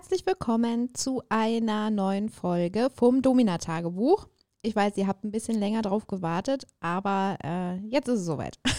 herzlich willkommen zu einer neuen Folge vom Domina-Tagebuch. Ich weiß, ihr habt ein bisschen länger drauf gewartet, aber äh, jetzt ist es soweit.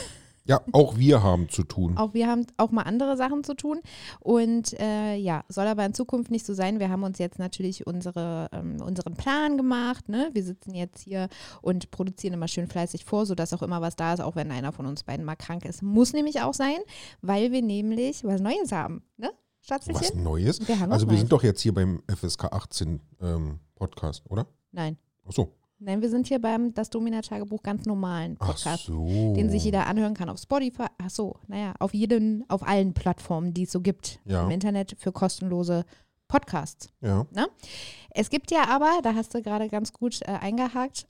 Ja, auch wir haben zu tun. Auch wir haben auch mal andere Sachen zu tun. Und äh, ja, soll aber in Zukunft nicht so sein. Wir haben uns jetzt natürlich unsere, ähm, unseren Plan gemacht. Ne? Wir sitzen jetzt hier und produzieren immer schön fleißig vor, sodass auch immer was da ist, auch wenn einer von uns beiden mal krank ist. Muss nämlich auch sein, weil wir nämlich was Neues haben. Ne? Schatzchen? Was Neues? Wir Also wir sind doch jetzt hier beim FSK 18 ähm, Podcast, oder? Nein. Ach so. Nein, wir sind hier beim Das Domina-Tagebuch ganz normalen Podcast. so. Den sich jeder anhören kann auf Spotify. Ach so, naja, auf jeden, auf allen Plattformen, die es so gibt Ja. im Internet für kostenlose Podcasts. Ja. Es gibt ja aber, da hast du gerade ganz gut äh, eingehakt,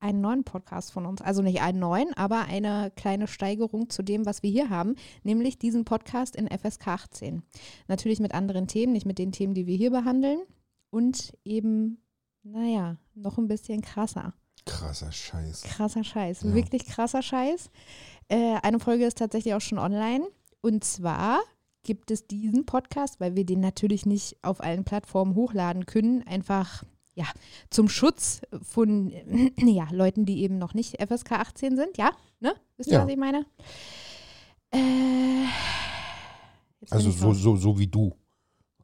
einen neuen Podcast von uns. Also nicht einen neuen, aber eine kleine Steigerung zu dem, was wir hier haben, nämlich diesen Podcast in FSK 18. Natürlich mit anderen Themen, nicht mit den Themen, die wir hier behandeln. Und eben, naja, noch ein bisschen krasser. Krasser Scheiß. Krasser Scheiß, Ja. wirklich krasser Scheiß. Äh, eine Folge ist tatsächlich auch schon online. Und zwar gibt es diesen Podcast, weil wir den natürlich nicht auf allen Plattformen hochladen können, einfach ja zum Schutz von ja, Leuten, die eben noch nicht FSK 18 sind. Ja, ne? Wisst ihr, Ja. was ich meine? Äh, Also so, so, so wie du.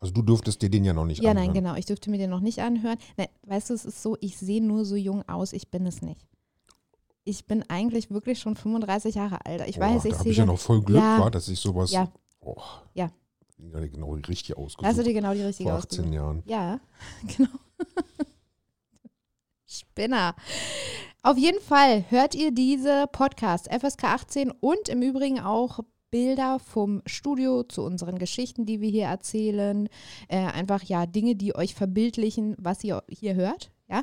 Also du dürftest dir den ja noch nicht Ja, anhören. nein, genau. Ich dürfte mir den noch nicht anhören. Nein, weißt du, es ist so, ich sehe nur so jung aus, ich bin es nicht. Ich bin eigentlich wirklich schon 35 Jahre alt. Ich Oh, weiß, ich sehe. ich ja noch voll Glück, Ja. war, dass ich sowas. Ja. Oh, Ja. Ja, genau richtig da hast du ausgesucht. dir genau die richtige Vor 18 ausgesucht. Jahren. Ja, genau. Spinner. Auf jeden Fall hört ihr diese Podcast FSK 18 und im Übrigen auch Bilder vom Studio zu unseren Geschichten, die wir hier erzählen. Äh, einfach ja Dinge, die euch verbildlichen, was ihr hier hört. Ja,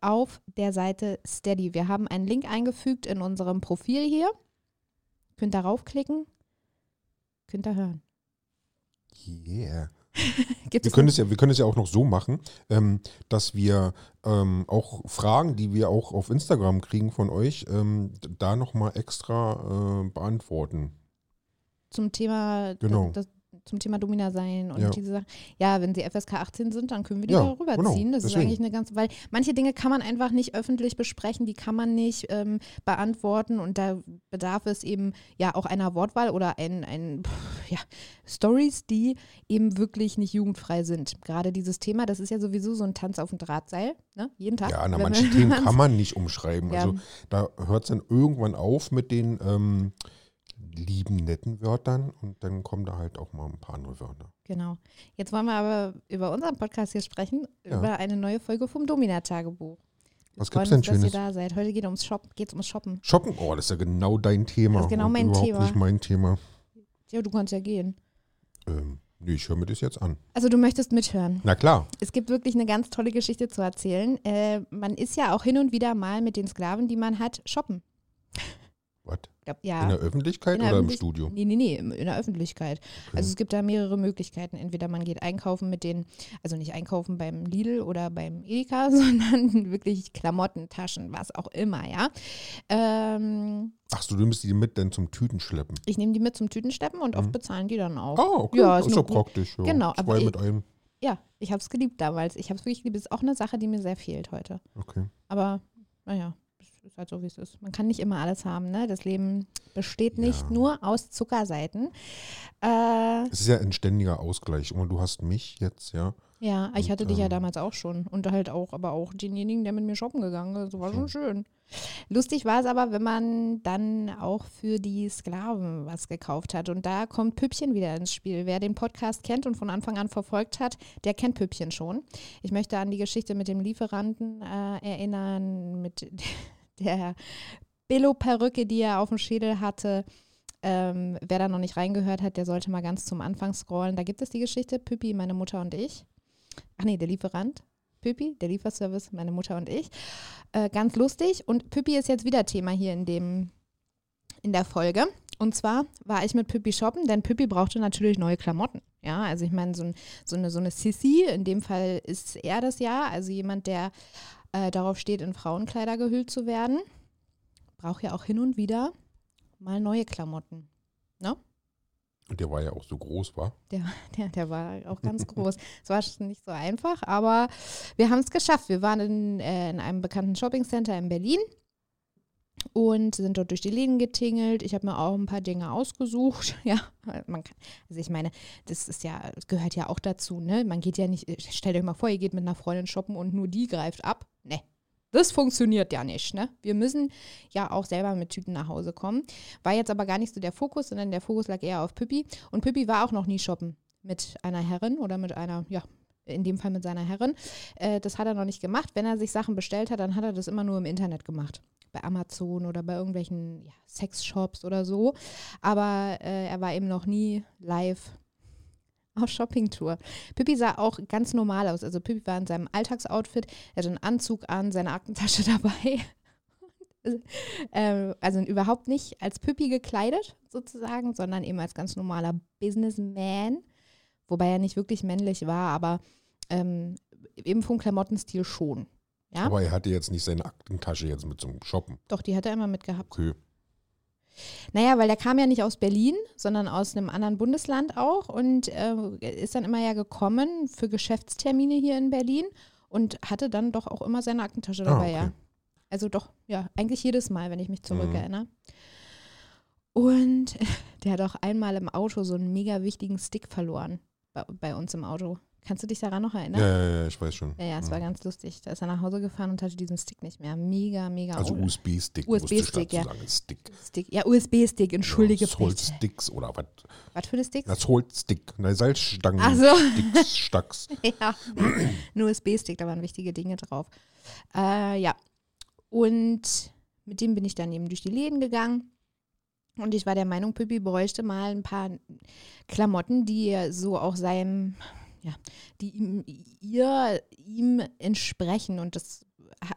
auf der Seite Steady. Wir haben einen Link eingefügt in unserem Profil hier. Könnt da raufklicken. Könnt ihr hören. Yeah. Wir können, es ja, wir können es ja auch noch so machen, ähm, dass wir ähm, auch Fragen, die wir auch auf Instagram kriegen von euch, ähm, da nochmal extra äh, beantworten. zum Thema Genau. das, zum Thema Domina sein und Ja. diese Sachen. Ja, wenn sie FSK 18 sind, dann können wir die Ja, da rüberziehen. genau, das ist deswegen. eigentlich eine ganz, weil manche Dinge kann man einfach nicht öffentlich besprechen, die kann man nicht ähm, beantworten und da bedarf es eben ja auch einer Wortwahl oder ein, ein pff, ja, Stories, die eben wirklich nicht jugendfrei sind. Gerade dieses Thema, das ist ja sowieso so ein Tanz auf dem Drahtseil, ne? Jeden Tag. Ja, na, manche man- Themen kann man nicht umschreiben. Ja. Also da hört es dann irgendwann auf mit den ähm, lieben, netten Wörtern und dann kommen da halt auch mal ein paar andere Wörter. Genau. Jetzt wollen wir aber über unseren Podcast hier sprechen, Ja. über eine neue Folge vom Domina-Tagebuch. Was gibt's denn uns, dass ihr Schönes? da seid. Heute geht Shoppen, geht's ums Shoppen. Shoppen, oh, das ist ja genau dein Thema. Das ist genau mein überhaupt Thema. nicht mein Thema. Ja, du kannst ja gehen. Ähm, nee, ich höre mir das jetzt an. Also du möchtest mithören. Na klar. Es gibt wirklich eine ganz tolle Geschichte zu erzählen. Äh, man ist ja auch hin und wieder mal mit den Sklaven, die man hat, shoppen. Was? Ja. In der Öffentlichkeit In der oder im Öffentlich- Studio? Nee, nee, nee, im- in der Öffentlichkeit. Okay. Also es gibt da mehrere Möglichkeiten. Entweder man geht einkaufen mit den, also nicht einkaufen beim Lidl oder beim Edeka, sondern wirklich Klamotten, Taschen, was auch immer, ja. Ähm, Ach so, du nimmst die mit dann zum Tüten schleppen. ich nehme die mit zum Tütensteppen und oft Mhm. bezahlen die dann auch. Ah, okay. Ja, ist ist ja praktisch. Ja. Genau, Zwei aber ich- mit einem. Ja, ich habe es geliebt damals. Ich habe es wirklich geliebt. Das ist auch eine Sache, die mir sehr fehlt heute. Okay. Aber naja, ist halt so, wie es ist. Man kann nicht immer alles haben. Ne? Das Leben besteht nicht Ja. nur aus Zuckerseiten. Äh, Es ist ja ein ständiger Ausgleich. Und du hast mich jetzt, ja. ja, ich Und, hatte dich ja ähm, damals auch schon. Und halt auch, aber auch denjenigen, der mit mir shoppen gegangen ist. Das war schon schön. Lustig war es aber, wenn man dann auch für die Sklaven was gekauft hat. Und da kommt Püppchen wieder ins Spiel. Wer den Podcast kennt und von Anfang an verfolgt hat, der kennt Püppchen schon. Ich möchte an die Geschichte mit dem Lieferanten äh, erinnern, mit der Billo-Perücke, die er auf dem Schädel hatte. Ähm, wer da noch nicht reingehört hat, der sollte mal ganz zum Anfang scrollen. Da gibt es die Geschichte, Püppi, meine Mutter und ich. Ach nee, der Lieferant. Püppi, der Lieferservice, meine Mutter und ich. Äh, ganz lustig. Und Püppi ist jetzt wieder Thema hier in, dem, in der Folge. Und zwar war ich mit Püppi shoppen, denn Püppi brauchte natürlich neue Klamotten. Ja, also ich meine, so, ein, so, eine, so eine Sissy, in dem Fall ist er das ja, also jemand, der äh, darauf steht, in Frauenkleider gehüllt zu werden, braucht ja auch hin und wieder mal neue Klamotten. Und der war ja auch so groß, war? Der, der, der war auch ganz groß. Es war schon nicht so einfach, aber wir haben es geschafft. Wir waren in, äh, in einem bekannten Shoppingcenter in Berlin und sind dort durch die Läden getingelt. Ich habe mir auch ein paar Dinge ausgesucht. Ja, man kann, also ich meine, das ist ja, das gehört ja auch dazu, ne? Man geht ja nicht, stellt euch mal vor, ihr geht mit einer Freundin shoppen und nur die greift ab. Ne, das funktioniert ja nicht, ne? Wir müssen ja auch selber mit Tüten nach Hause kommen. War jetzt aber gar nicht so der Fokus, sondern der Fokus lag eher auf Pippi. Und Pippi war auch noch nie shoppen mit einer Herrin oder mit einer, ja, in dem Fall mit seiner Herrin. Äh, das hat er noch nicht gemacht. Wenn er sich Sachen bestellt hat, dann hat er das immer nur im Internet gemacht. Bei Amazon oder bei irgendwelchen ja, Sexshops oder so. Aber äh, er war eben noch nie live auf Shoppingtour. Pippi sah auch ganz normal aus. Also Pippi war in seinem Alltagsoutfit, er hatte einen Anzug an, seine Aktentasche dabei. Ähm, also überhaupt nicht als Pippi gekleidet sozusagen, sondern eben als ganz normaler Businessman. Wobei er nicht wirklich männlich war, aber ähm, eben vom Klamottenstil schon. Ja? Aber er hatte jetzt nicht seine Aktentasche jetzt mit zum Shoppen. Doch, die hat er immer mitgehabt. Okay. Naja, weil der kam ja nicht aus Berlin, sondern aus einem anderen Bundesland auch und äh, ist dann immer ja gekommen für Geschäftstermine hier in Berlin und hatte dann doch auch immer seine Aktentasche Ah, dabei, okay. ja. Also doch, ja, eigentlich jedes Mal, wenn ich mich Mhm. zurückerinnere. Und der hat auch einmal im Auto so einen mega wichtigen Stick verloren bei, bei uns im Auto. Kannst du dich daran noch erinnern? Ja, ja, ja, ich weiß schon. Ja, ja, es war Mhm. ganz lustig. Da ist er nach Hause gefahren und hatte diesen Stick nicht mehr. Mega, mega Also USB-Stick. USB-Stick, ja. Stick. Stick. Ja, USB-Stick, entschuldige ja, Salt bitte. Sticks oder was? Was für eine Sticks? Das Salt Stick. Ne, Salzstangen. Ach so. Sticks, Stacks. ja, ein USB-Stick, da waren wichtige Dinge drauf. Äh, ja, und mit dem bin ich dann eben durch die Läden gegangen. Und ich war der Meinung, Pippi bräuchte mal ein paar Klamotten, die so auch seinem, ja, die ihm, ihr, ihm entsprechen. Und das,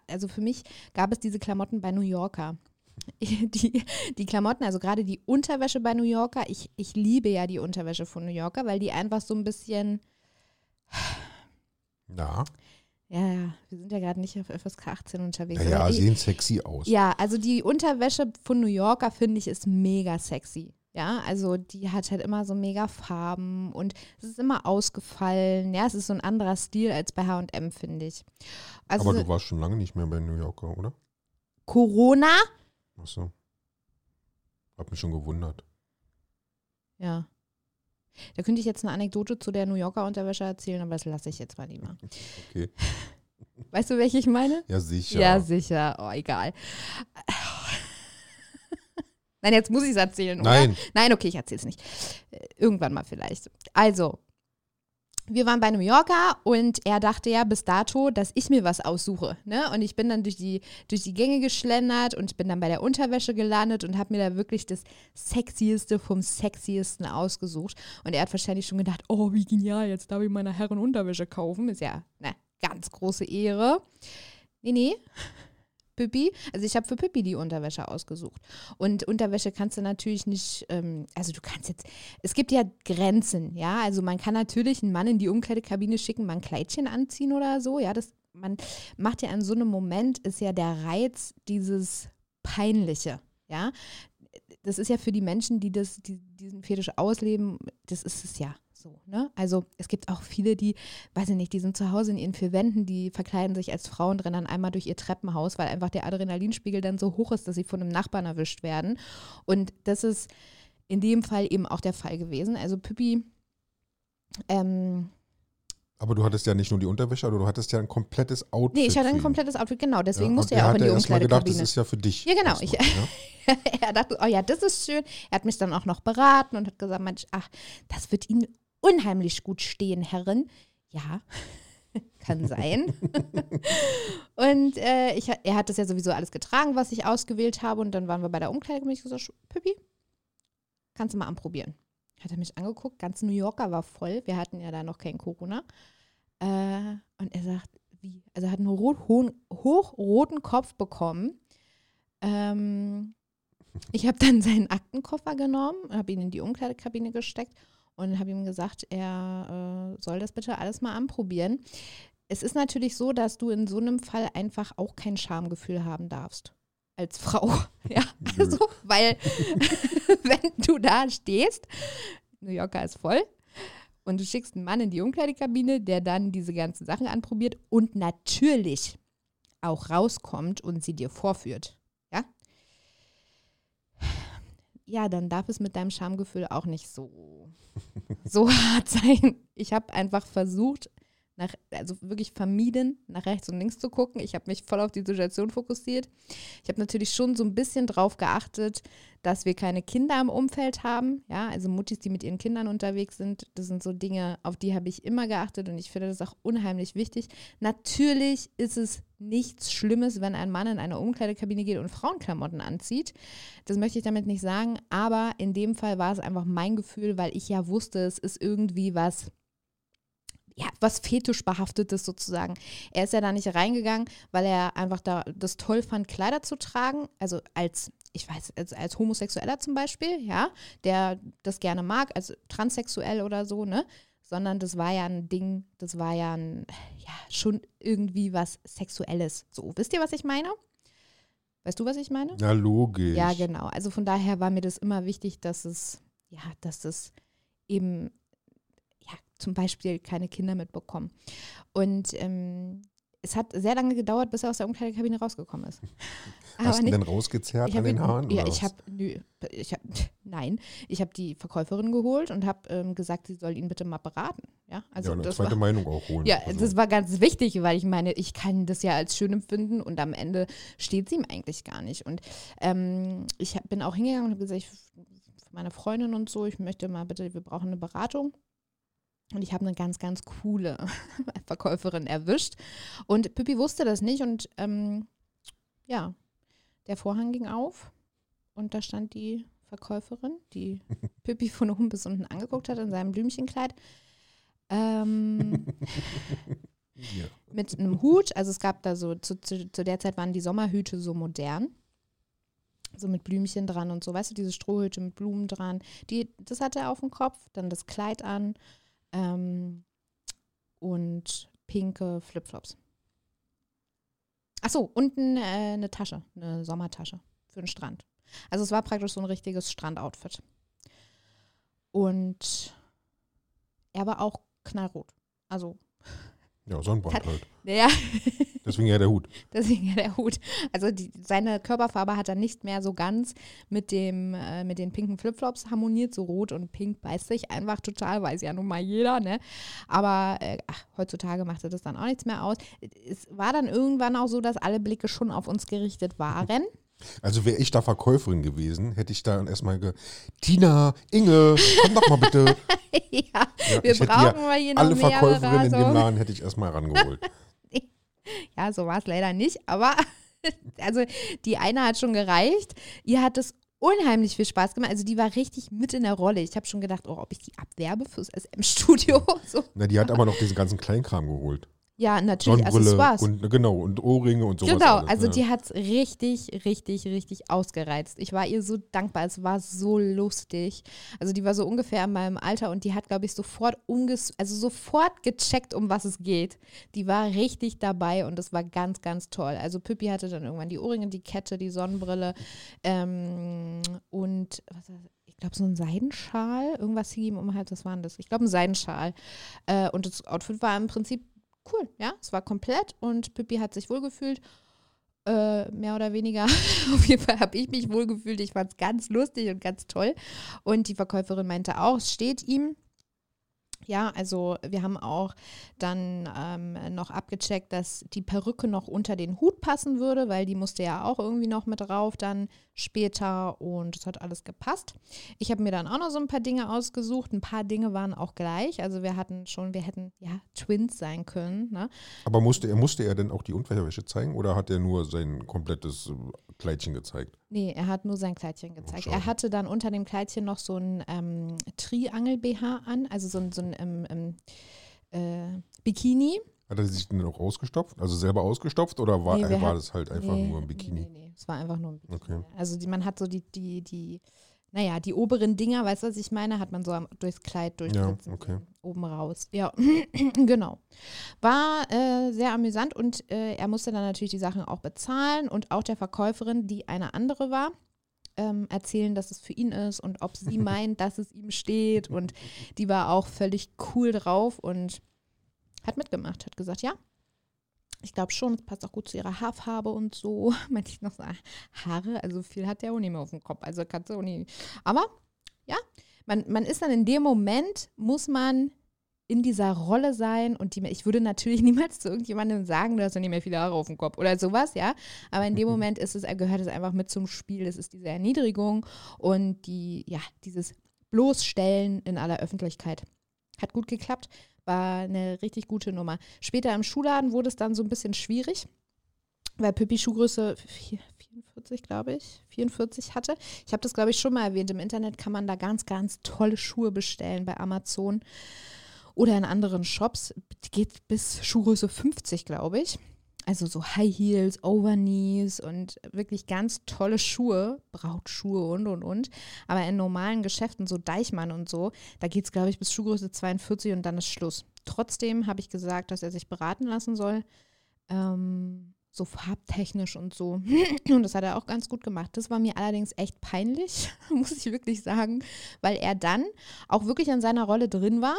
also für mich gab es diese Klamotten bei New Yorker. Die, die Klamotten, also gerade die Unterwäsche bei New Yorker, ich, ich liebe ja die Unterwäsche von New Yorker, weil die einfach so ein bisschen, Ja, ja, ja, wir sind ja gerade nicht auf FSK 18 unterwegs. ja, ja ich- sehen sexy aus. ja, also die Unterwäsche von New Yorker finde ich ist mega sexy. Ja, also die hat halt immer so mega Farben und es ist immer ausgefallen. Ja, es ist so ein anderer Stil als bei H&M, finde ich. Also Aber du warst schon lange nicht mehr bei New Yorker, oder? Corona? Achso. Hab mich schon gewundert. Ja. Da könnte ich jetzt eine Anekdote zu der New Yorker Unterwäsche erzählen, aber das lasse ich jetzt mal lieber. Okay. Weißt du, welche ich meine? Ja, sicher. Ja, sicher. Oh, egal. Nein, jetzt muss ich es erzählen, oder? Nein. Nein, okay, ich erzähle es nicht. Äh, Irgendwann mal vielleicht. Also, wir waren bei New Yorker und er dachte ja bis dato, dass ich mir was aussuche. Ne? Und ich bin dann durch die, durch die Gänge geschlendert und bin dann bei der Unterwäsche gelandet und habe mir da wirklich das Sexieste vom Sexiesten ausgesucht. Und er hat wahrscheinlich schon gedacht, oh, wie genial, jetzt darf ich meiner Herren Unterwäsche kaufen. Ist ja eine ganz große Ehre. Nee, nee. Pippi, also ich habe für Pippi die Unterwäsche ausgesucht. Und Unterwäsche kannst du natürlich nicht, ähm, also du kannst jetzt, es gibt ja Grenzen, ja. Also man kann natürlich einen Mann in die Umkleidekabine schicken, mal ein Kleidchen anziehen oder so, ja. Das, man macht ja in so einem Moment, ist ja der Reiz dieses Peinliche, ja. Das ist ja für die Menschen, die das, die diesen Fetisch ausleben, das ist es ja so, ne? Also es gibt auch viele, die, weiß ich nicht, die sind zu Hause in ihren vier Wänden, die verkleiden sich als Frauen, rennen dann einmal durch ihr Treppenhaus, weil einfach der Adrenalinspiegel dann so hoch ist, dass sie von einem Nachbarn erwischt werden. Und das ist in dem Fall eben auch der Fall gewesen. Also Pippi, ähm, Aber du hattest ja nicht nur die Unterwäsche, aber du hattest ja ein komplettes Outfit. nee, ich hatte ein komplettes Outfit, genau, deswegen Ja, musste er auch in die erst mal gedacht, Umkleidekabine. das ist ja für dich. Ja, genau, ich- ja? er dachte, oh ja, das ist schön. Er hat mich dann auch noch beraten und hat gesagt, Mensch, ach, das wird Ihnen unheimlich gut stehen, Herrin. Ja, kann sein. und äh, ich, er hat das ja sowieso alles getragen, was ich ausgewählt habe. Und dann waren wir bei der Umkleidekabine. Ich gesagt, Pippi, kannst du mal anprobieren. Hat er mich angeguckt, ganz New Yorker war voll. Wir hatten ja da noch kein Corona. Äh, und er sagt, wie? Also er hat einen rot, hohen, hochroten Kopf bekommen. Ähm, ich habe dann seinen Aktenkoffer genommen, habe ihn in die Umkleidekabine gesteckt und habe ihm gesagt, er äh, soll das bitte alles mal anprobieren. Es ist natürlich so, dass du in so einem Fall einfach auch kein Schamgefühl haben darfst. Als Frau. Ja, also, weil wenn du da stehst, New Yorker ist voll. Und du schickst einen Mann in die Umkleidekabine, der dann diese ganzen Sachen anprobiert und natürlich auch rauskommt und sie dir vorführt. Ja? Dann darf es mit deinem Schamgefühl auch nicht so, so hart sein. Ich habe einfach versucht, nach, also wirklich vermieden, nach rechts und links zu gucken. Ich habe mich voll auf die Situation fokussiert. Ich habe natürlich schon so ein bisschen drauf geachtet, dass wir keine Kinder im Umfeld haben. Ja, also Muttis, die mit ihren Kindern unterwegs sind, das sind so Dinge, auf die habe ich immer geachtet und ich finde das auch unheimlich wichtig. Natürlich ist es nichts Schlimmes, wenn ein Mann in eine Umkleidekabine geht und Frauenklamotten anzieht. Das möchte ich damit nicht sagen, aber in dem Fall war es einfach mein Gefühl, weil ich ja wusste, es ist irgendwie was ja, was fetischbehaftetes sozusagen. Er ist ja da nicht reingegangen, weil er einfach da das toll fand, Kleider zu tragen. Also als, ich weiß, als, als Homosexueller zum Beispiel, ja, der das gerne mag, also transsexuell oder so, ne? Sondern das war ja ein Ding, das war ja ein, ja, schon irgendwie was Sexuelles. So, wisst ihr, was ich meine? Weißt du, was ich meine? Ja, logisch. Ja, genau. Also von daher war mir das immer wichtig, dass es, ja, dass es eben zum Beispiel keine Kinder mitbekommen. Und ähm, es hat sehr lange gedauert, bis er aus der Umkleidekabine rausgekommen ist. Hast du ihn denn rausgezerrt an den Haaren? Ja, ich habe, hab, nein, ich habe die Verkäuferin geholt und habe ähm, gesagt, sie soll ihn bitte mal beraten. Ja, also ja, eine zweite war, Meinung auch holen. Ja, also. das war ganz wichtig, weil ich meine, ich kann das ja als schön empfinden und am Ende steht sie ihm eigentlich gar nicht. Und ähm, ich hab, bin auch hingegangen und habe gesagt, ich, meine Freundin und so, ich möchte mal bitte, wir brauchen eine Beratung. Und ich habe eine ganz, ganz coole Verkäuferin erwischt. Und Pippi wusste das nicht. Und ähm, ja, der Vorhang ging auf und da stand die Verkäuferin, die Pippi von oben bis unten angeguckt hat in seinem Blümchenkleid. Ähm, ja. Mit einem Hut. Also es gab da so, zu, zu, zu der Zeit waren die Sommerhüte so modern so mit Blümchen dran und so, weißt du, diese Strohhüte mit Blumen dran. Die, das hatte er auf dem Kopf, dann das Kleid an ähm, und pinke Flipflops. Achso, und ein, äh, eine Tasche, eine Sommertasche für den Strand. Also es war praktisch so ein richtiges Strandoutfit. Und er war auch knallrot. Also ja, Sonnenbrand hat, halt. Ja. Deswegen ja der Hut. Deswegen ja der Hut. Also die, seine Körperfarbe hat er nicht mehr so ganz mit, dem, äh, mit den pinken Flipflops harmoniert. So rot und pink beißt sich einfach total, weiß ja nun mal jeder, ne? Aber äh, ach, heutzutage machte das dann auch nichts mehr aus. Es war dann irgendwann auch so, dass alle Blicke schon auf uns gerichtet waren. Also wäre ich da Verkäuferin gewesen, hätte ich dann erstmal ge Tina, Inge, komm doch mal bitte. ja, ja, wir brauchen mal hier noch Alle Verkäuferinnen in dem Laden hätte ich erstmal rangeholt. ja, so war es leider nicht, aber also die eine hat schon gereicht. Ihr hat es unheimlich viel Spaß gemacht. Also die war richtig mit in der Rolle. Ich habe schon gedacht, oh, ob ich die abwerbe fürs SM-Studio. So. Na, die hat aber noch diesen ganzen Kleinkram geholt. Ja, natürlich Accessoires. Und, genau, und Ohrringe und sowas. Genau, alles, also ja. die hat es richtig, richtig, richtig ausgereizt. Ich war ihr so dankbar, es war so lustig. Also die war so ungefähr in meinem Alter und die hat, glaube ich, sofort umges also sofort gecheckt, um was es geht. Die war richtig dabei und es war ganz, ganz toll. Also Pippi hatte dann irgendwann die Ohrringe, die Kette, die Sonnenbrille ähm, und was ich glaube, so ein Seidenschal, irgendwas hing ihm um halt, was war denn das? Ich glaube, ein Seidenschal. Äh, und das Outfit war im Prinzip cool, ja, es war komplett und Pippi hat sich wohlgefühlt. Äh, mehr oder weniger. Auf jeden Fall habe ich mich wohlgefühlt. Ich fand es ganz lustig und ganz toll. Und die Verkäuferin meinte auch, es steht ihm. Ja, also wir haben auch dann ähm, noch abgecheckt, dass die Perücke noch unter den Hut passen würde, weil die musste ja auch irgendwie noch mit drauf dann später und es hat alles gepasst. Ich habe mir dann auch noch so ein paar Dinge ausgesucht. Ein paar Dinge waren auch gleich. Also wir hatten schon, wir hätten ja Twins sein können. Ne? Aber musste er, musste er denn auch die Unterwäsche zeigen oder hat er nur sein komplettes äh, Kleidchen gezeigt? Nee, er hat nur sein Kleidchen gezeigt. Oh, er hatte dann unter dem Kleidchen noch so ein ähm, Triangel-BH an, also so ein, so ein ähm, ähm, äh, Bikini. Hat er sich denn auch ausgestopft? Also selber ausgestopft oder war, nee, war das halt einfach nee, nur ein Bikini? Nee, nee, es war einfach nur ein Bikini. Okay. Also die, man hat so die, die, die, naja, die oberen Dinger, weißt du, was ich meine, hat man so durchs Kleid durchsitzen. Ja, okay. Oben raus. Ja, genau. War äh, sehr amüsant und äh, er musste dann natürlich die Sachen auch bezahlen und auch der Verkäuferin, die eine andere war, ähm, erzählen, dass es für ihn ist und ob sie meint, dass es ihm steht. Und die war auch völlig cool drauf und hat mitgemacht, hat gesagt, ja, ich glaube schon, es passt auch gut zu ihrer Haarfarbe und so. Meinte ich noch so, Haare, also viel hat der auch nicht mehr auf dem Kopf. Also kannst du auch nicht. Aber ja, man, man ist dann in dem Moment, muss man in dieser Rolle sein und die, ich würde natürlich niemals zu irgendjemandem sagen, du hast ja nicht mehr viele Haare auf dem Kopf oder sowas, ja. Aber in dem Moment ist es, gehört es einfach mit zum Spiel. Es ist diese Erniedrigung und die, ja, dieses Bloßstellen in aller Öffentlichkeit. Hat gut geklappt, war eine richtig gute Nummer. Später im Schulladen wurde es dann so ein bisschen schwierig, weil Pippi Schuhgröße 44, glaube ich, 44 hatte. Ich habe das, glaube ich, schon mal erwähnt. Im Internet kann man da ganz, ganz tolle Schuhe bestellen bei Amazon oder in anderen Shops. Geht bis Schuhgröße 50, glaube ich. Also so High Heels, Overknees und wirklich ganz tolle Schuhe, Brautschuhe und und und. Aber in normalen Geschäften, so Deichmann und so, da geht es, glaube ich, bis Schuhgröße 42 und dann ist Schluss. Trotzdem habe ich gesagt, dass er sich beraten lassen soll. Ähm, so farbtechnisch und so. Und das hat er auch ganz gut gemacht. Das war mir allerdings echt peinlich, muss ich wirklich sagen, weil er dann auch wirklich an seiner Rolle drin war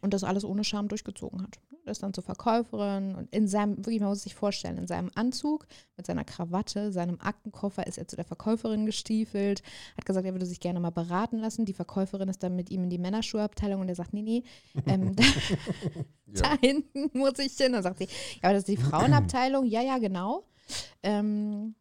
und das alles ohne Scham durchgezogen hat. Er ist dann zur Verkäuferin und in seinem, wirklich, man muss sich vorstellen, in seinem Anzug, mit seiner Krawatte, seinem Aktenkoffer ist er zu der Verkäuferin gestiefelt, hat gesagt, er würde sich gerne mal beraten lassen. Die Verkäuferin ist dann mit ihm in die Männerschuhabteilung und er sagt, nee, nee, ähm, da, ja. da, hinten muss ich hin. Dann sagt sie, ja, aber das ist die Frauenabteilung. Ja, ja, genau. Ähm,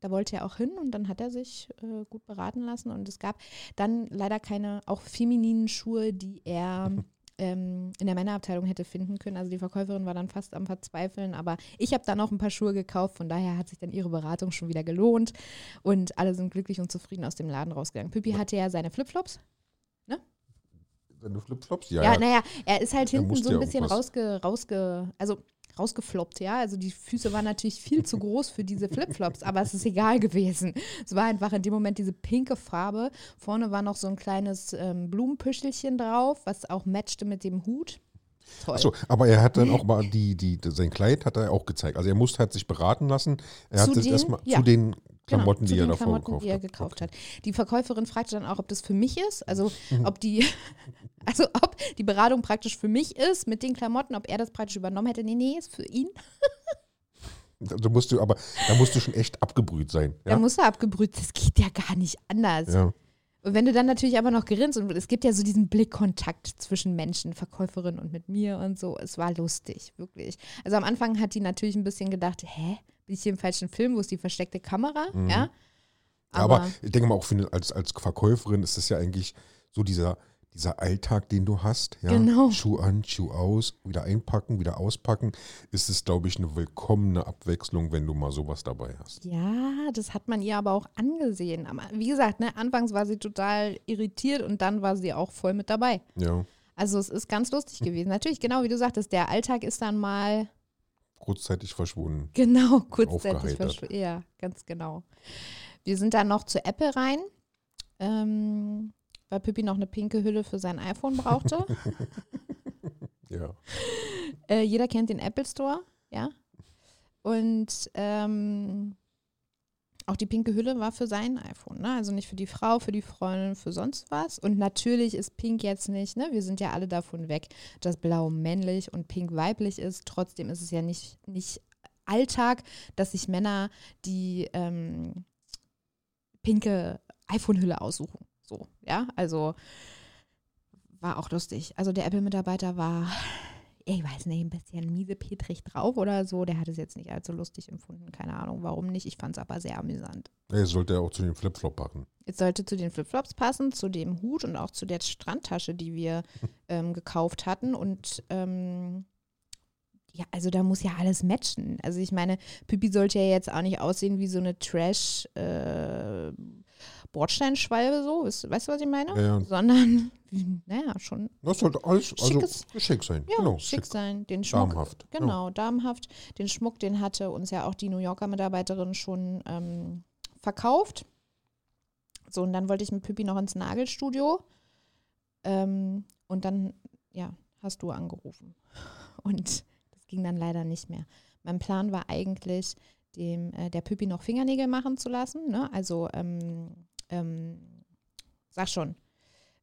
da wollte er auch hin und dann hat er sich äh, gut beraten lassen und es gab dann leider keine auch femininen Schuhe, die er ähm, in der Männerabteilung hätte finden können. Also die Verkäuferin war dann fast am Verzweifeln, aber ich habe dann auch ein paar Schuhe gekauft, von daher hat sich dann ihre Beratung schon wieder gelohnt und alle sind glücklich und zufrieden aus dem Laden rausgegangen. Püppi hatte ja seine Flipflops, ne? Seine Flipflops? Ja, ja. naja, er ist halt hinten so ein bisschen rausge, rausge, also rausgefloppt, ja. Also die Füße waren natürlich viel zu groß für diese Flipflops, aber es ist egal gewesen. Es war einfach in dem Moment diese pinke Farbe. Vorne war noch so ein kleines ähm, Blumenpüschelchen drauf, was auch matchte mit dem Hut. Toll. Achso, aber er hat dann auch mal die, die, sein Kleid hat er auch gezeigt. Also er musste halt sich beraten lassen. Er zu hat den, erstmal ja. zu den Klamotten, genau, die er davor Klamotten, gekauft, die er gekauft hat. Die Verkäuferin fragte dann auch, ob das für mich ist, also mhm. ob die, also ob die Beratung praktisch für mich ist mit den Klamotten, ob er das praktisch übernommen hätte. Nee, nee, ist für ihn. Da musst du, aber da musst du schon echt abgebrüht sein. Ja? Da musst du abgebrüht, das geht ja gar nicht anders. Ja. Und wenn du dann natürlich aber noch grinst und es gibt ja so diesen Blickkontakt zwischen Menschen, Verkäuferin und mit mir und so, es war lustig, wirklich. Also am Anfang hat die natürlich ein bisschen gedacht, hä, im falschen Film, wo ist die versteckte Kamera? Mhm. Ja. Aber, aber, ich denke mal auch für, als, als Verkäuferin ist es ja eigentlich so dieser, dieser Alltag, den du hast, ja, genau. Schuh an, Schuh aus, wieder einpacken, wieder auspacken, ist es, glaube ich, eine willkommene Abwechslung, wenn du mal sowas dabei hast. Ja, das hat man ihr aber auch angesehen. Aber wie gesagt, ne, anfangs war sie total irritiert und dann war sie auch voll mit dabei. Ja. Also es ist ganz lustig gewesen. Natürlich, genau wie du sagtest, der Alltag ist dann mal kurzzeitig verschwunden. Genau, kurzzeitig verschwunden. Ja, ganz genau. Wir sind dann noch zu Apple rein. Ähm, weil Pippi noch eine pinke Hülle für sein iPhone brauchte. ja. Äh, jeder kennt den Apple Store, ja. Und ähm, auch die pinke Hülle war für sein iPhone, ne? Also nicht für die Frau, für die Freundin, für sonst was. Und natürlich ist Pink jetzt nicht, ne? Wir sind ja alle davon weg, dass Blau männlich und Pink weiblich ist. Trotzdem ist es ja nicht, nicht Alltag, dass sich Männer die ähm, pinke iPhone-Hülle aussuchen. So, ja, also war auch lustig. Also der Apple-Mitarbeiter war, ich weiß nicht, ein bisschen miesepetrig drauf oder so. Der hat es jetzt nicht allzu lustig empfunden. Keine Ahnung, warum nicht. Ich fand es aber sehr amüsant. Er sollte ja auch zu den Flipflops passen. Es sollte zu den Flipflops passen, zu dem Hut und auch zu der Strandtasche, die wir ähm, gekauft hatten. Und ähm, ja, also da muss ja alles matchen. Also ich meine, Pippi sollte ja jetzt auch nicht aussehen wie so eine Trash- äh, Bordsteinschwalbe so, weißt, du, was ich meine? Ja, ja. Sondern, naja, schon. Das sollte alles also schickes, schick sein. Ja, genau, schick, schick sein. Den Schmuck, damenhaft. Genau, ja. damenhaft. Den Schmuck, den hatte uns ja auch die New Yorker Mitarbeiterin schon ähm, verkauft. So, und dann wollte ich mit Pippi noch ins Nagelstudio. Ähm, und dann, ja, hast du angerufen. Und das ging dann leider nicht mehr. Mein Plan war eigentlich, dem äh, der Püppi noch Fingernägel machen zu lassen. Ne? Also, ähm, ähm, sag schon,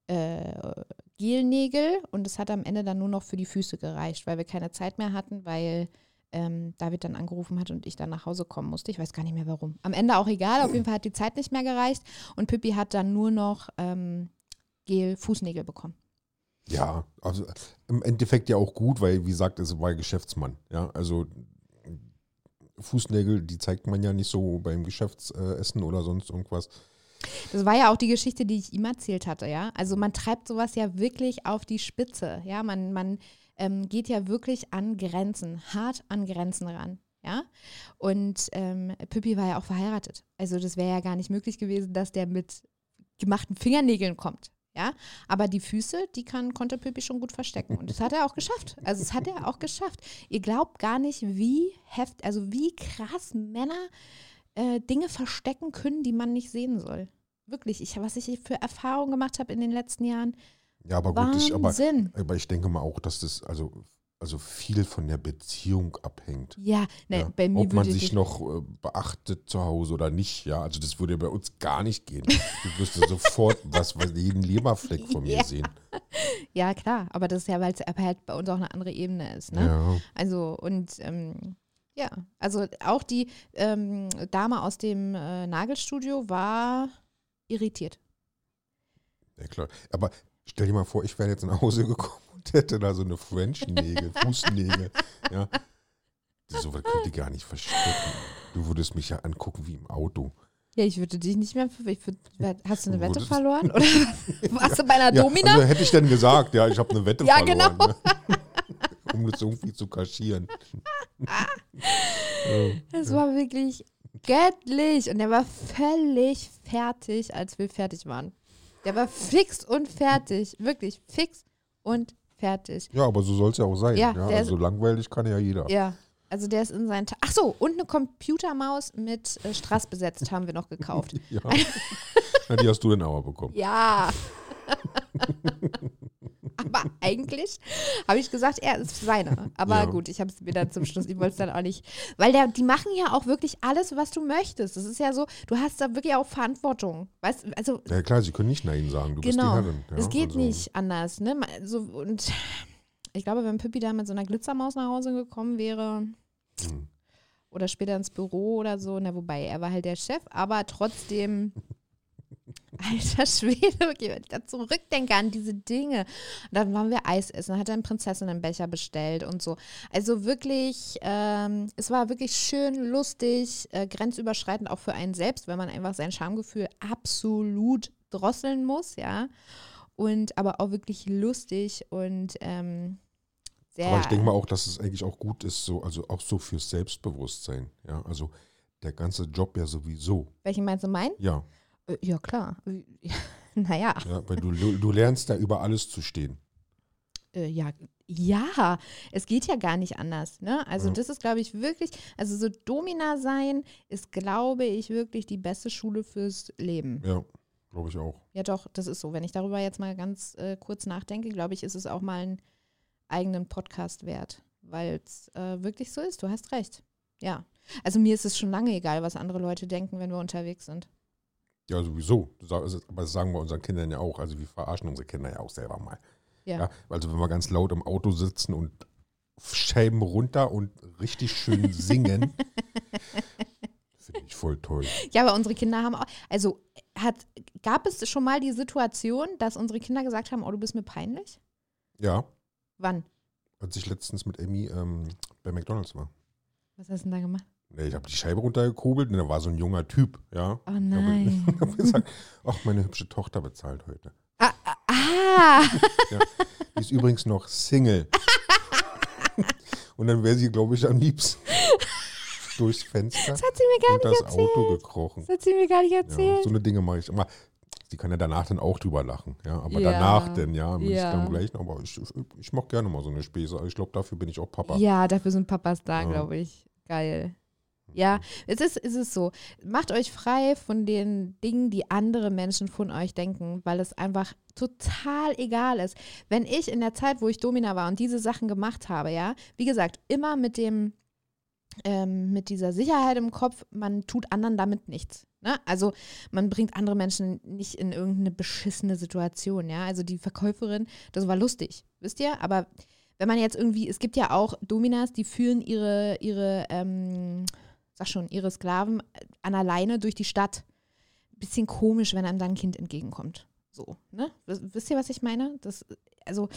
äh, Gelnägel und es hat am Ende dann nur noch für die Füße gereicht, weil wir keine Zeit mehr hatten, weil ähm, David dann angerufen hat und ich dann nach Hause kommen musste. Ich weiß gar nicht mehr warum. Am Ende auch egal, auf jeden Fall hat die Zeit nicht mehr gereicht und Pippi hat dann nur noch ähm, Gel-Fußnägel bekommen. Ja, also im Endeffekt ja auch gut, weil, wie gesagt, es war Geschäftsmann. Ja, also Fußnägel, die zeigt man ja nicht so beim Geschäftsessen oder sonst irgendwas. Das war ja auch die Geschichte, die ich ihm erzählt hatte, ja. Also man treibt sowas ja wirklich auf die Spitze, ja. Man, man ähm, geht ja wirklich an Grenzen, hart an Grenzen ran. Ja, und ähm, Pippi war ja auch verheiratet. Also das wäre ja gar nicht möglich gewesen, dass der mit gemachten Fingernägeln kommt. Ja, aber die Füße, die kann, konnte Pippi schon gut verstecken. Und das hat er auch geschafft. Also das hat er auch geschafft. Ihr glaubt gar nicht, wie heft, also wie krass Männer äh, Dinge verstecken können, die man nicht sehen soll. Wirklich, ich, was ich für Erfahrungen gemacht habe in den letzten Jahren. Ja, aber gut, ich, aber, aber ich denke mal auch, dass das, also also viel von der Beziehung abhängt. Ja, ne, ja. bei mir Ob man sich noch äh, beachtet zu Hause oder nicht, ja. Also das würde bei uns gar nicht gehen. Du wirst sofort was, was jeden Leberfleck von mir ja. sehen. Ja, klar, aber das ist ja, weil es halt bei uns auch eine andere Ebene ist, ne? Ja. Also und ähm, ja, also auch die ähm, Dame aus dem äh, Nagelstudio war irritiert. Ja, klar. Aber stell dir mal vor, ich wäre jetzt nach Hause gekommen und hätte da so eine French-Nägel, Fußnägel. Ja. So was könnte ich gar nicht verstecken. Du würdest mich ja angucken wie im Auto. Ja, ich würde dich nicht mehr. Würd, hast du eine Wette verloren? Oder warst du bei einer ja, Domina? Also hätte ich denn gesagt, ja, ich habe eine Wette ja, verloren. Ja, genau. Ne? um das irgendwie zu kaschieren. Das war wirklich göttlich. Und er war völlig fertig, als wir fertig waren. Der war fix und fertig. Wirklich fix und fertig. Ja, aber so soll es ja auch sein. Ja, ja also langweilig kann ja jeder. Ja. Also der ist in seinen. Ta Ach so, und eine Computermaus mit äh, Strass besetzt haben wir noch gekauft. ja. ja. Die hast du denn aber bekommen. Ja. Aber eigentlich habe ich gesagt, er ist seiner. Aber ja. gut, ich habe es mir dann zum Schluss, ich wollte es dann auch nicht. Weil der, die machen ja auch wirklich alles, was du möchtest. Das ist ja so, du hast da wirklich auch Verantwortung. Weißt, also, ja klar, sie können nicht Nein sagen, du genau, bist die Herrin. Ja, es geht also. nicht anders. Ne? So, und ich glaube, wenn Pippi da mit so einer Glitzermaus nach Hause gekommen wäre, hm. oder später ins Büro oder so, na, wobei er war halt der Chef, aber trotzdem Alter Schwede, okay, wenn ich da zurückdenke an diese Dinge. Und dann waren wir Eis essen, dann hat er einen Prinzessinnenbecher bestellt und so. Also wirklich, ähm, es war wirklich schön, lustig, äh, grenzüberschreitend auch für einen selbst, wenn man einfach sein Schamgefühl absolut drosseln muss, ja. Und aber auch wirklich lustig und ähm, sehr. Aber ich denke mal auch, dass es eigentlich auch gut ist, so, also auch so fürs Selbstbewusstsein, ja. Also der ganze Job ja sowieso. Welchen meinst du meinen? Ja. Äh, ja, klar. naja. Ja, weil du, du lernst da über alles zu stehen. Äh, ja, ja, es geht ja gar nicht anders. Ne? Also, ja. das ist, glaube ich, wirklich, also so Domina sein ist, glaube ich, wirklich die beste Schule fürs Leben. Ja, glaube ich auch. Ja, doch, das ist so. Wenn ich darüber jetzt mal ganz äh, kurz nachdenke, glaube ich, ist es auch mal einen eigenen Podcast wert, weil es äh, wirklich so ist. Du hast recht. Ja. Also, mir ist es schon lange egal, was andere Leute denken, wenn wir unterwegs sind. Ja, sowieso. Aber das sagen wir unseren Kindern ja auch. Also wir verarschen unsere Kinder ja auch selber mal. Ja. ja. Also wenn wir ganz laut im Auto sitzen und Scheiben runter und richtig schön singen. Finde ich voll toll. Ja, aber unsere Kinder haben auch, also hat, gab es schon mal die Situation, dass unsere Kinder gesagt haben, oh, du bist mir peinlich? Ja. Wann? Als ich letztens mit Emmy ähm, bei McDonalds war. Was hast du denn da gemacht? Ich habe die Scheibe runtergekurbelt und da war so ein junger Typ, ja. Oh nein. Ich habe gesagt, ach, meine hübsche Tochter bezahlt heute. Ah. ah. ah. Ja, die ist übrigens noch Single. und dann wäre sie, glaube ich, am liebsten durchs Fenster das hat sie mir gar und nicht das erzählt. Auto gekrochen. Das hat sie mir gar nicht erzählt. Ja, so eine Dinge mache ich immer. Sie kann ja danach dann auch drüber lachen, ja. Aber ja. danach denn, ja, ja. ich dann gleich. Aber ich, ich mache gerne mal so eine Späße. Ich glaube, dafür bin ich auch Papa. Ja, dafür sind Papas da, ja. glaube ich. Geil. Ja, es ist, es ist so. Macht euch frei von den Dingen, die andere Menschen von euch denken, weil es einfach total egal ist. Wenn ich in der Zeit, wo ich Domina war und diese Sachen gemacht habe, ja, wie gesagt, immer mit dem ähm, mit dieser Sicherheit im Kopf, man tut anderen damit nichts. Ne? Also man bringt andere Menschen nicht in irgendeine beschissene Situation. Ja, also die Verkäuferin, das war lustig, wisst ihr? Aber wenn man jetzt irgendwie, es gibt ja auch Dominas, die führen ihre, ihre, ähm, sag schon, ihre Sklaven an alleine durch die Stadt. Bisschen komisch, wenn einem dann ein Kind entgegenkommt. So, ne? Wisst ihr, was ich meine? Das, also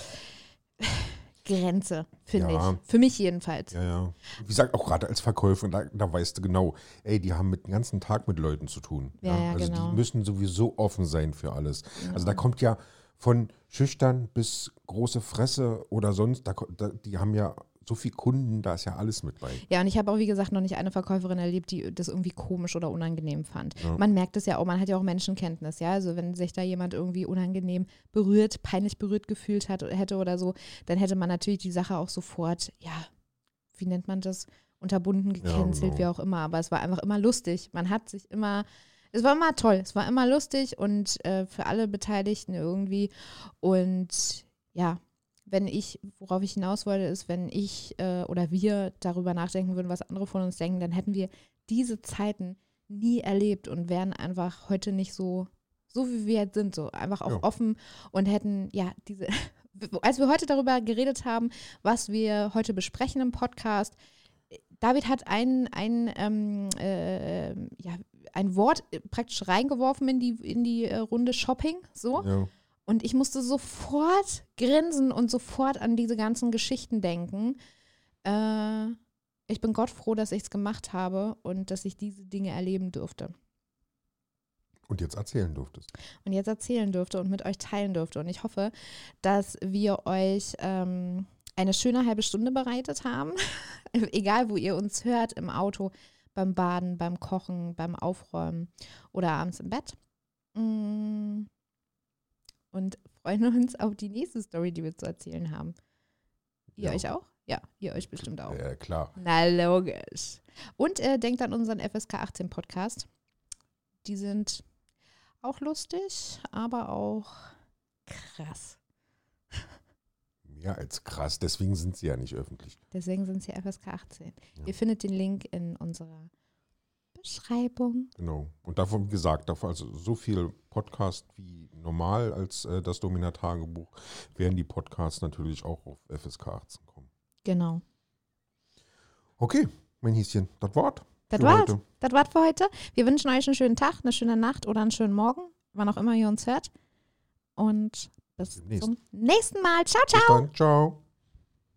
Grenze, finde ja. ich. Für mich jedenfalls. Ja, ja. Wie gesagt, auch gerade als Verkäufer, da, da, weißt du genau, ey, die haben mit den ganzen Tag mit Leuten zu tun. Ja, ja. also genau. die müssen sowieso offen sein für alles. Genau. Also da kommt ja von schüchtern bis große Fresse oder sonst, da, da, die haben ja so viele Kunden, da ist ja alles mit bei. Ja, und ich habe auch, wie gesagt, noch nicht eine Verkäuferin erlebt, die das irgendwie komisch oder unangenehm fand. Ja. Man merkt es ja auch, man hat ja auch Menschenkenntnis, ja. Also wenn sich da jemand irgendwie unangenehm berührt, peinlich berührt gefühlt hat, hätte oder so, dann hätte man natürlich die Sache auch sofort, ja, wie nennt man das? Unterbunden, gecancelt, ja, genau. wie auch immer. Aber es war einfach immer lustig. Man hat sich immer es war immer toll, es war immer lustig und äh, für alle Beteiligten irgendwie. Und ja, wenn ich, worauf ich hinaus wollte, ist, wenn ich äh, oder wir darüber nachdenken würden, was andere von uns denken, dann hätten wir diese Zeiten nie erlebt und wären einfach heute nicht so, so wie wir jetzt sind, so einfach auch ja. offen und hätten, ja, diese, als wir heute darüber geredet haben, was wir heute besprechen im Podcast, David hat ein, ein, ähm, äh, ja, ein Wort praktisch reingeworfen in die, in die äh, Runde Shopping, so. Ja. Und ich musste sofort grinsen und sofort an diese ganzen Geschichten denken. Äh, ich bin Gott froh, dass ich es gemacht habe und dass ich diese Dinge erleben durfte. Und jetzt erzählen durftest. Und jetzt erzählen durfte und mit euch teilen durfte. Und ich hoffe, dass wir euch ähm, eine schöne halbe Stunde bereitet haben. Egal, wo ihr uns hört, im Auto, beim Baden, beim Kochen, beim Aufräumen oder abends im Bett. Mm und freuen uns auf die nächste Story, die wir zu erzählen haben. Ihr ja. euch auch? Ja, ihr euch bestimmt auch. Ja, klar. Na, logisch. Und äh, denkt an unseren FSK 18 Podcast. Die sind auch lustig, aber auch krass. Mehr als krass, deswegen sind sie ja nicht öffentlich. Deswegen sind sie FSK 18. Ja. Ihr findet den Link in unserer Beschreibung. Genau. Und davon, wie gesagt, davon also so viel Podcast wie normal als äh, das Domina-Tagebuch, werden die Podcasts natürlich auch auf FSK 18 kommen. Genau. Okay, mein Häschen, das Wort. Das war's. Das war's für heute. Wir wünschen euch einen schönen Tag, eine schöne Nacht oder einen schönen Morgen, wann auch immer ihr uns hört. Und bis zum nächsten Mal. Ciao, ciao. Bis dann. Ciao.